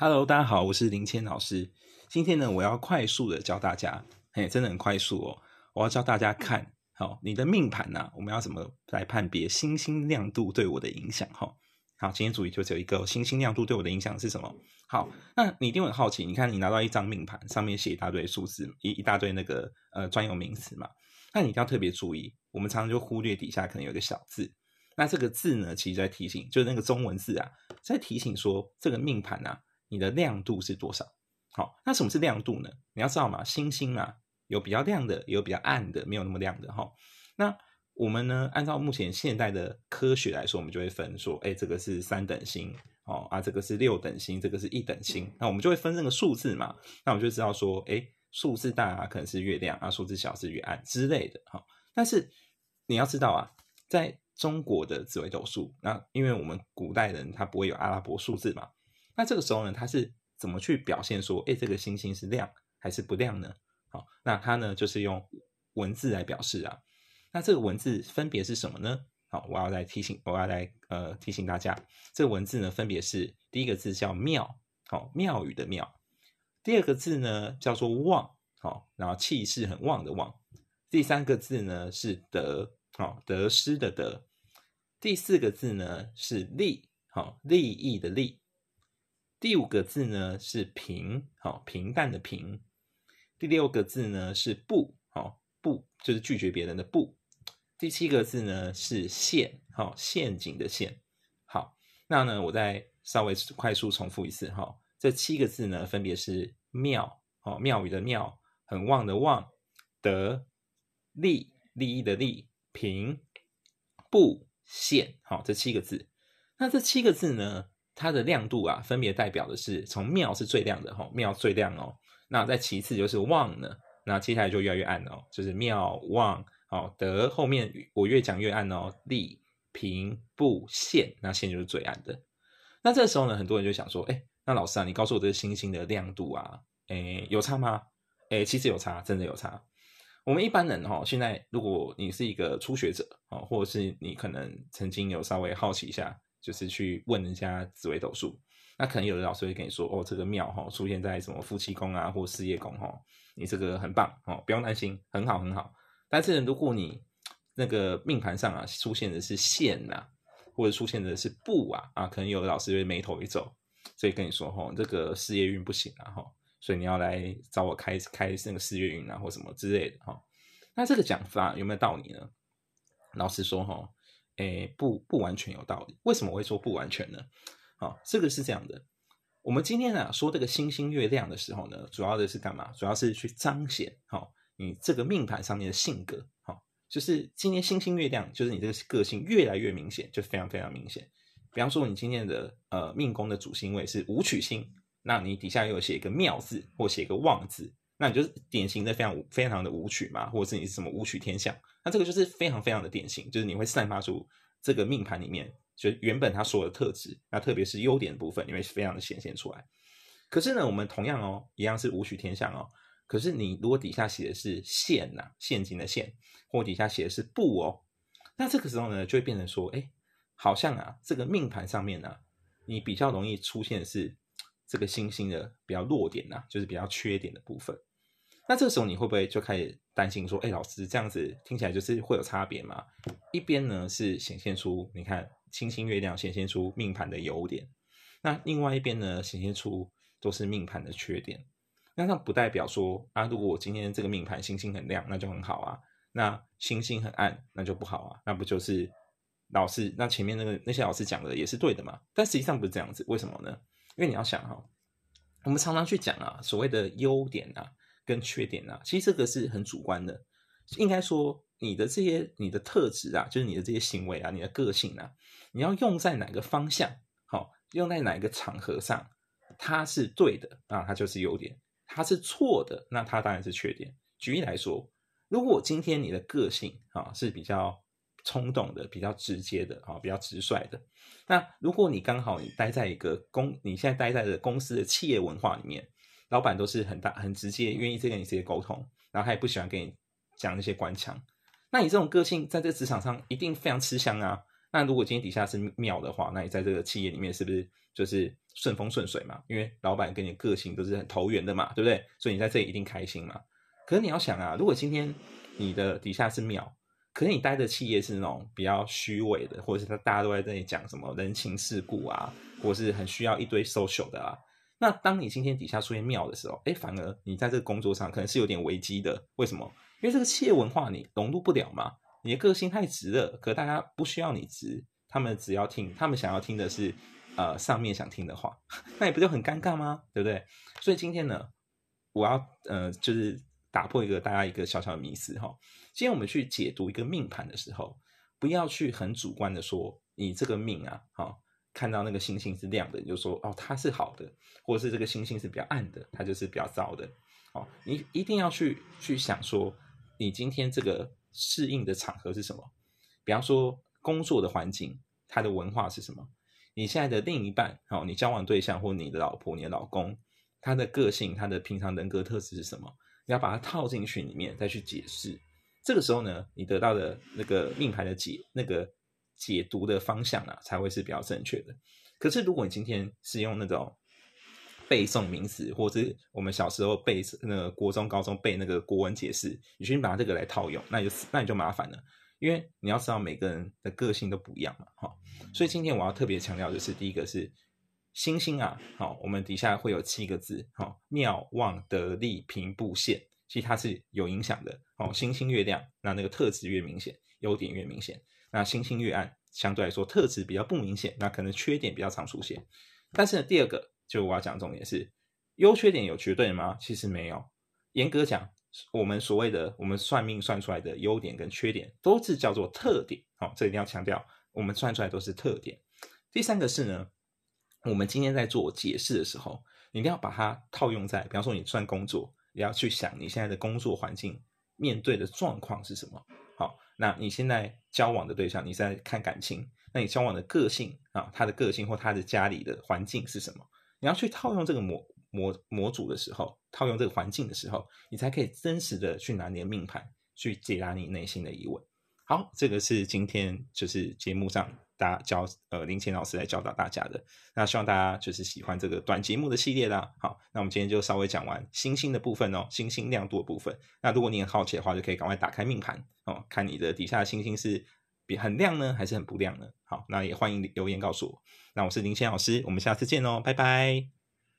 Hello，大家好，我是林谦老师。今天呢，我要快速的教大家，嘿，真的很快速哦。我要教大家看好你的命盘呐，我们要怎么来判别星星亮度对我的影响？哈，好，今天主题就只有一个，星星亮度对我的影响是什么？好，那你一定很好奇，你看你拿到一张命盘，上面写一大堆数字，一一大堆那个呃专有名词嘛，那你一定要特别注意，我们常常就忽略底下可能有个小字，那这个字呢，其实在提醒，就是那个中文字啊，在提醒说这个命盘啊。你的亮度是多少？好，那什么是亮度呢？你要知道嘛，星星啊，有比较亮的，有比较暗的，没有那么亮的哈。那我们呢，按照目前现代的科学来说，我们就会分说，哎，这个是三等星哦，啊，这个是六等星，这个是一等星。那我们就会分这个数字嘛，那我们就知道说，哎，数字大啊，可能是越亮啊，数字小是越暗之类的哈。但是你要知道啊，在中国的紫微斗数，那因为我们古代人他不会有阿拉伯数字嘛。那这个时候呢，它是怎么去表现说，哎，这个星星是亮还是不亮呢？好，那它呢就是用文字来表示啊。那这个文字分别是什么呢？好，我要来提醒，我要来呃提醒大家，这个文字呢分别是第一个字叫庙，好，庙宇的庙；第二个字呢叫做旺，好，然后气势很旺的旺；第三个字呢是得，好，得失的得；第四个字呢是利，好，利益的利。第五个字呢是平，好平淡的平。第六个字呢是不，好不就是拒绝别人的不。第七个字呢是陷，好陷阱的陷。好，那呢我再稍微快速重复一次，哈，这七个字呢分别是妙，好妙语的妙，很旺的旺，得利利益的利，平不陷，好这七个字。那这七个字呢？它的亮度啊，分别代表的是从妙是最亮的哈，妙最亮哦。那再其次就是旺呢，那接下来就越来越暗哦，就是妙旺哦德后面我越讲越暗哦，利平不现，那现就是最暗的。那这时候呢，很多人就想说，哎，那老师啊，你告诉我这个星星的亮度啊，哎有差吗？哎，其实有差，真的有差。我们一般人哈，现在如果你是一个初学者啊，或者是你可能曾经有稍微好奇一下。就是去问人家紫微斗数，那可能有的老师会跟你说，哦，这个庙哈出现在什么夫妻宫啊，或事业宫哈，你这个很棒哦，不用担心，很好很好。但是如果你那个命盘上啊出现的是线呐，或者出现的是布啊，啊，可能有的老师会眉头一皱，所以跟你说，哈，这个事业运不行啊，哈，所以你要来找我开开那个事业运啊，或什么之类的哈。那这个讲法有没有道理呢？老实说，哈。诶，不不完全有道理。为什么我会说不完全呢？好，这个是这样的。我们今天呢说这个星星月亮的时候呢，主要的是干嘛？主要是去彰显好你这个命盘上面的性格。好，就是今天星星月亮，就是你这个个性越来越明显，就非常非常明显。比方说，你今天的呃命宫的主星位是武曲星，那你底下又写一个妙字或写一个旺字，那你就是典型的非常非常的武曲嘛，或者是你是什么武曲天象。那这个就是非常非常的典型，就是你会散发出这个命盘里面就原本它所有的特质，那特别是优点的部分，你会非常的显现出来。可是呢，我们同样哦，一样是武曲天象哦。可是你如果底下写的是陷呐，陷阱的陷，或底下写的是布哦，那这个时候呢，就会变成说，哎，好像啊，这个命盘上面呢，你比较容易出现是这个星星的比较弱点呐，就是比较缺点的部分。那这个时候你会不会就开始担心说，哎，老师这样子听起来就是会有差别吗？一边呢是显现出你看星星月亮显现出命盘的优点，那另外一边呢显现出都是命盘的缺点。那那不代表说啊，如果我今天这个命盘星星很亮，那就很好啊；那星星很暗，那就不好啊。那不就是老师那前面那个那些老师讲的也是对的嘛？但实际上不是这样子，为什么呢？因为你要想哈，我们常常去讲啊，所谓的优点啊。跟缺点啊，其实这个是很主观的。应该说，你的这些你的特质啊，就是你的这些行为啊，你的个性啊，你要用在哪个方向，好，用在哪一个场合上，它是对的啊，它就是优点；它是错的，那它当然是缺点。举例来说，如果今天你的个性啊是比较冲动的、比较直接的啊、比较直率的，那如果你刚好你待在一个公，你现在待在的公司的企业文化里面。老板都是很大很直接，愿意再跟你直接沟通，然后他也不喜欢跟你讲那些官腔。那你这种个性在这个职场上一定非常吃香啊。那如果今天底下是庙的话，那你在这个企业里面是不是就是顺风顺水嘛，因为老板跟你个性都是很投缘的嘛，对不对？所以你在这里一定开心嘛。可是你要想啊，如果今天你的底下是庙，可是你待的企业是那种比较虚伪的，或者是他大家都在这里讲什么人情世故啊，或者是很需要一堆 social 的啊。那当你今天底下出现庙的时候，哎，反而你在这个工作上可能是有点危机的。为什么？因为这个企业文化你融入不了嘛。你的个性太直了，可大家不需要你直，他们只要听，他们想要听的是呃上面想听的话，那你不就很尴尬吗？对不对？所以今天呢，我要呃就是打破一个大家一个小小的迷思哈。今天我们去解读一个命盘的时候，不要去很主观的说你这个命啊，好看到那个星星是亮的，你就说哦它是好的，或者是这个星星是比较暗的，它就是比较糟的。哦，你一定要去去想说，你今天这个。适应的场合是什么？比方说工作的环境，它的文化是什么？你现在的另一半，好，你交往对象或你的老婆、你的老公，他的个性、他的平常人格特质是什么？你要把它套进去里面，再去解释。这个时候呢，你得到的那个命牌的解那个解读的方向啊，才会是比较正确的。可是如果你今天是用那种背诵名词，或者是我们小时候背那个国中、高中背那个国文解释，你去拿这个来套用，那就那你就麻烦了，因为你要知道每个人的个性都不一样嘛，哈。所以今天我要特别强调，的是第一个是星星啊，好，我们底下会有七个字，好，妙望得利平布线，其实它是有影响的，哦，星星越亮，那那个特质越明显，优点越明显；那星星月暗，相对来说特质比较不明显，那可能缺点比较常出现。但是呢，第二个。就我要讲重点是，优缺点有绝对吗？其实没有。严格讲，我们所谓的我们算命算出来的优点跟缺点，都是叫做特点。好，这一定要强调，我们算出来都是特点。第三个是呢，我们今天在做解释的时候，你一定要把它套用在，比方说你算工作，你要去想你现在的工作环境面对的状况是什么。那你现在交往的对象，你在看感情，那你交往的个性啊，他的个性或他的家里的环境是什么？你要去套用这个模模模组的时候，套用这个环境的时候，你才可以真实的去拿你的命盘，去解答你内心的疑问。好，这个是今天就是节目上大家教呃林谦老师来教导大家的。那希望大家就是喜欢这个短节目的系列啦。好，那我们今天就稍微讲完星星的部分哦，星星亮度的部分。那如果你很好奇的话，就可以赶快打开命盘哦，看你的底下的星星是比很亮呢，还是很不亮呢？好，那也欢迎留言告诉我。那我是林谦老师，我们下次见哦，拜拜。